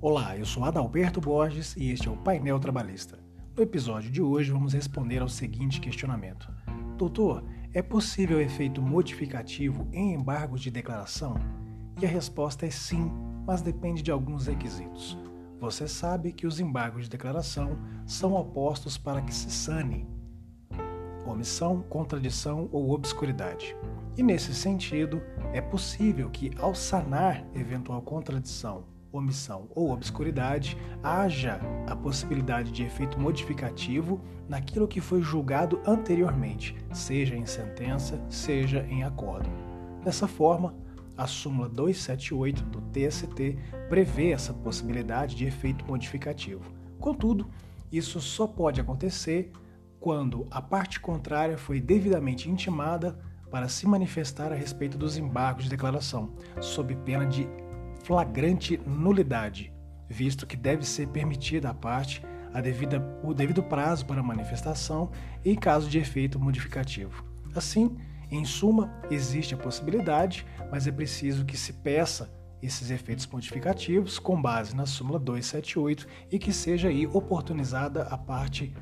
Olá, eu sou Adalberto Borges e este é o Painel Trabalhista. No episódio de hoje vamos responder ao seguinte questionamento: Doutor, é possível efeito modificativo em embargos de declaração? E a resposta é sim, mas depende de alguns requisitos. Você sabe que os embargos de declaração são opostos para que se sane omissão, contradição ou obscuridade. E nesse sentido, é possível que, ao sanar eventual contradição, omissão ou obscuridade, haja a possibilidade de efeito modificativo naquilo que foi julgado anteriormente, seja em sentença, seja em acordo. Dessa forma, a súmula 278 do TST prevê essa possibilidade de efeito modificativo. Contudo, isso só pode acontecer quando a parte contrária foi devidamente intimada para se manifestar a respeito dos embargos de declaração, sob pena de flagrante nulidade, visto que deve ser permitida à parte a devida, o devido prazo para manifestação em caso de efeito modificativo. Assim, em suma, existe a possibilidade, mas é preciso que se peça esses efeitos modificativos com base na súmula 278 e que seja aí oportunizada a parte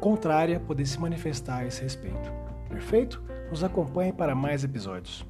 contrária poder se manifestar a esse respeito. Perfeito? Nos acompanhe para mais episódios.